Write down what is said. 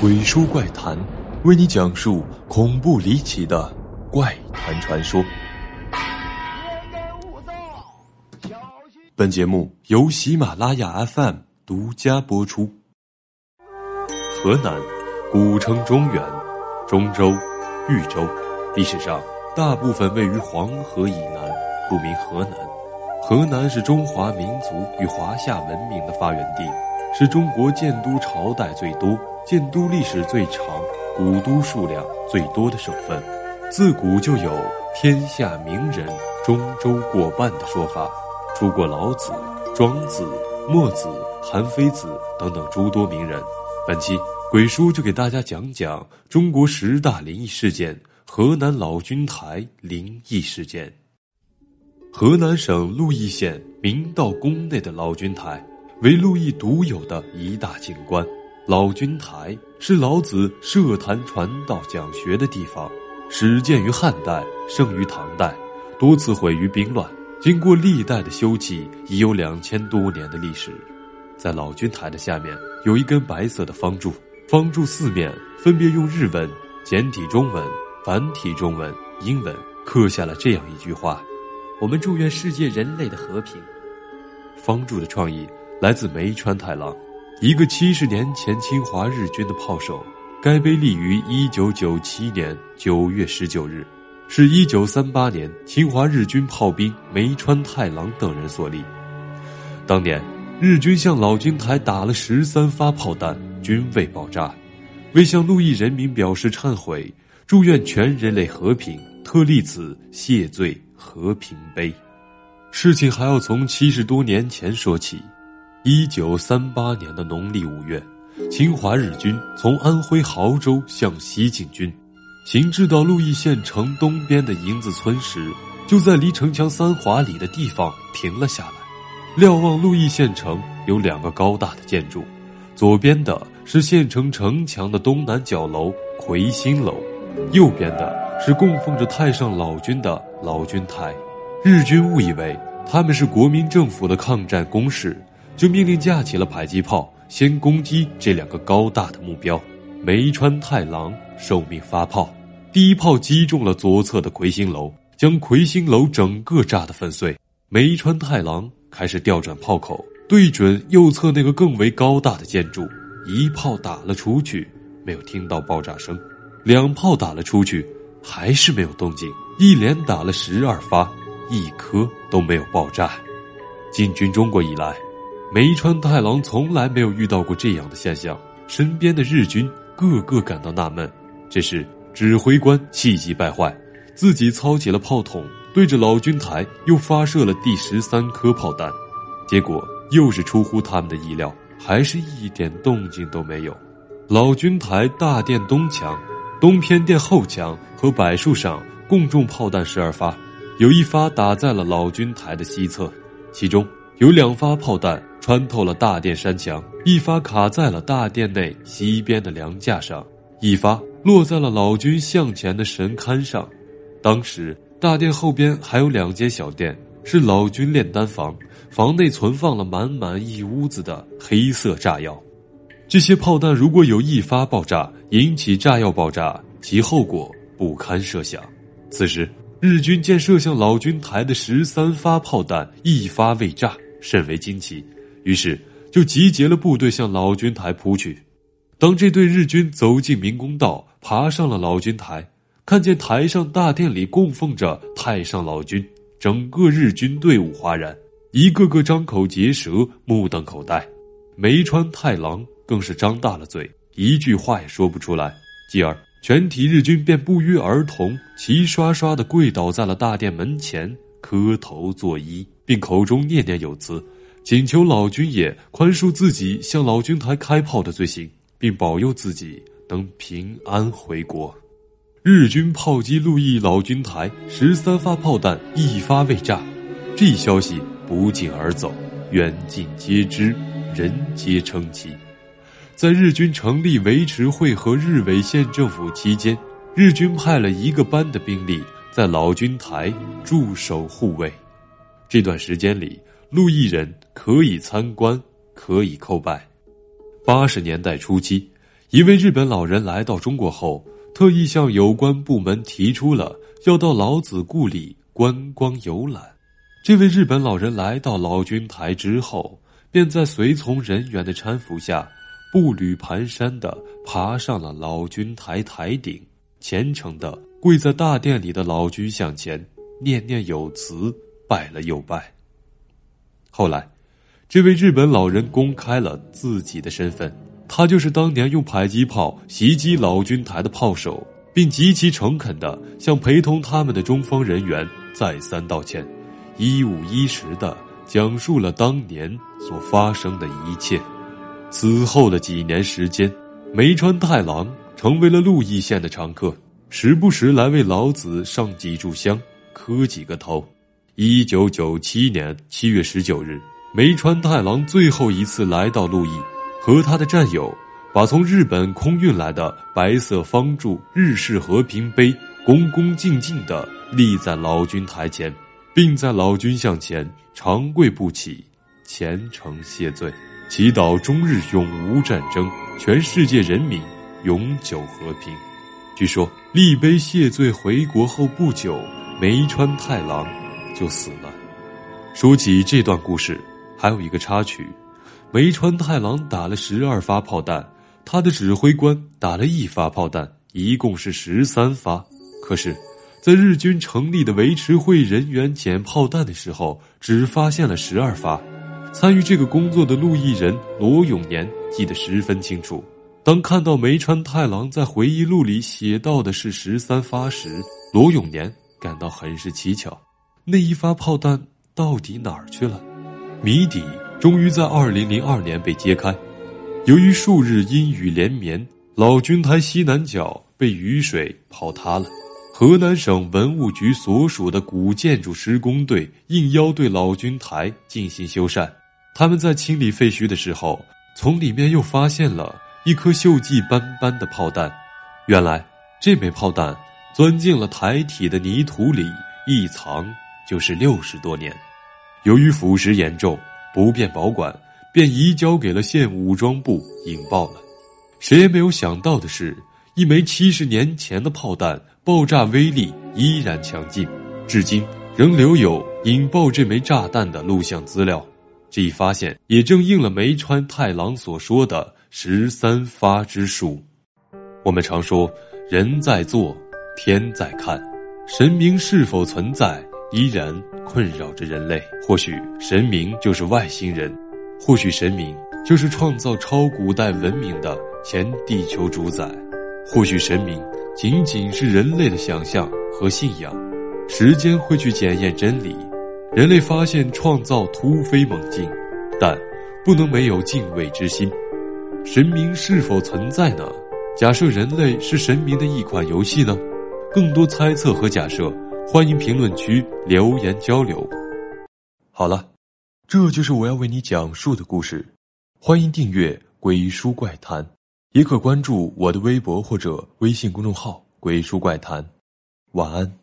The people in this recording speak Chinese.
鬼书怪谈，为你讲述恐怖离奇的怪谈传说。本节目由喜马拉雅 FM 独家播出。河南，古称中原、中州、豫州，历史上大部分位于黄河以南，故名河南。河南是中华民族与华夏文明的发源地，是中国建都朝代最多。建都历史最长、古都数量最多的省份，自古就有“天下名人中州过半”的说法，出过老子、庄子、墨子、韩非子等等诸多名人。本期鬼叔就给大家讲讲中国十大灵异事件——河南老君台灵异事件。河南省鹿邑县明道宫内的老君台，为鹿邑独有的一大景观。老君台是老子设坛传道讲学的地方，始建于汉代，盛于唐代，多次毁于兵乱。经过历代的修葺，已有两千多年的历史。在老君台的下面有一根白色的方柱，方柱四面分别用日文、简体中文、繁体中文、英文刻下了这样一句话：“我们祝愿世界人类的和平。”方柱的创意来自梅川太郎。一个七十年前侵华日军的炮手，该碑立于一九九七年九月十九日，是一九三八年侵华日军炮兵梅川太郎等人所立。当年日军向老君台打了十三发炮弹，均未爆炸。为向陆邑人民表示忏悔，祝愿全人类和平，特立此谢罪和平碑。事情还要从七十多年前说起。一九三八年的农历五月，侵华日军从安徽亳州向西进军，行至到鹿邑县城东边的营子村时，就在离城墙三华里的地方停了下来。瞭望鹿邑县城，有两个高大的建筑，左边的是县城城墙的东南角楼魁星楼，右边的是供奉着太上老君的老君台。日军误以为他们是国民政府的抗战工事。就命令架起了迫击炮，先攻击这两个高大的目标。梅川太郎受命发炮，第一炮击中了左侧的魁星楼，将魁星楼整个炸得粉碎。梅川太郎开始调转炮口，对准右侧那个更为高大的建筑，一炮打了出去，没有听到爆炸声；两炮打了出去，还是没有动静。一连打了十二发，一颗都没有爆炸。进军中国以来。梅川太郎从来没有遇到过这样的现象，身边的日军个个感到纳闷。这时，指挥官气急败坏，自己操起了炮筒，对着老君台又发射了第十三颗炮弹。结果又是出乎他们的意料，还是一点动静都没有。老君台大殿东墙、东偏殿后墙和柏树上共中炮弹十二发，有一发打在了老君台的西侧，其中有两发炮弹。穿透了大殿山墙，一发卡在了大殿内西边的梁架上，一发落在了老君向前的神龛上。当时大殿后边还有两间小殿，是老君炼丹房，房内存放了满满一屋子的黑色炸药。这些炮弹如果有一发爆炸，引起炸药爆炸，其后果不堪设想。此时日军见射向老君台的十三发炮弹一发未炸，甚为惊奇。于是就集结了部队向老君台扑去。当这队日军走进明公道，爬上了老君台，看见台上大殿里供奉着太上老君，整个日军队伍哗然，一个个张口结舌，目瞪口呆。梅川太郎更是张大了嘴，一句话也说不出来。继而，全体日军便不约而同齐刷刷地跪倒在了大殿门前，磕头作揖，并口中念念有词。请求老君爷宽恕自己向老君台开炮的罪行，并保佑自己能平安回国。日军炮击鹿邑老君台十三发炮弹，一发未炸。这消息不胫而走，远近皆知，人皆称奇。在日军成立维持会和日伪县政府期间，日军派了一个班的兵力在老君台驻守护卫。这段时间里。陆邑人可以参观，可以叩拜。八十年代初期，一位日本老人来到中国后，特意向有关部门提出了要到老子故里观光游览。这位日本老人来到老君台之后，便在随从人员的搀扶下，步履蹒跚地爬上了老君台台顶，虔诚地跪在大殿里的老君像前，念念有词，拜了又拜。后来，这位日本老人公开了自己的身份，他就是当年用迫击炮袭击老君台的炮手，并极其诚恳地向陪同他们的中方人员再三道歉。一五一十的讲述了当年所发生的一切。此后的几年时间，梅川太郎成为了鹿邑县的常客，时不时来为老子上几炷香，磕几个头。一九九七年七月十九日，梅川太郎最后一次来到鹿邑，和他的战友把从日本空运来的白色方柱日式和平碑恭恭敬敬地立在老君台前。并在老君像前长跪不起，虔诚谢罪，祈祷中日永无战争，全世界人民永久和平。据说立碑谢罪回国后不久，梅川太郎就死了。说起这段故事，还有一个插曲：梅川太郎打了十二发炮弹，他的指挥官打了一发炮弹，一共是十三发。可是。在日军成立的维持会人员捡炮弹的时候，只发现了十二发。参与这个工作的陆毅人罗永年记得十分清楚。当看到梅川太郎在回忆录里写到的是十三发时，罗永年感到很是蹊跷。那一发炮弹到底哪儿去了？谜底终于在二零零二年被揭开。由于数日阴雨连绵，老君台西南角被雨水泡塌了。河南省文物局所属的古建筑施工队应邀对老君台进行修缮。他们在清理废墟的时候，从里面又发现了一颗锈迹斑斑的炮弹。原来，这枚炮弹钻进了台体的泥土里，一藏就是六十多年。由于腐蚀严重，不便保管，便移交给了县武装部引爆了。谁也没有想到的是。一枚七十年前的炮弹，爆炸威力依然强劲，至今仍留有引爆这枚炸弹的录像资料。这一发现也正应了梅川太郎所说的“十三发之数”。我们常说“人在做，天在看”，神明是否存在，依然困扰着人类。或许神明就是外星人，或许神明就是创造超古代文明的前地球主宰。或许神明仅仅是人类的想象和信仰，时间会去检验真理。人类发现创造突飞猛进，但不能没有敬畏之心。神明是否存在呢？假设人类是神明的一款游戏呢？更多猜测和假设，欢迎评论区留言交流。好了，这就是我要为你讲述的故事。欢迎订阅《鬼书怪谈》。也可关注我的微博或者微信公众号“鬼书怪谈”，晚安。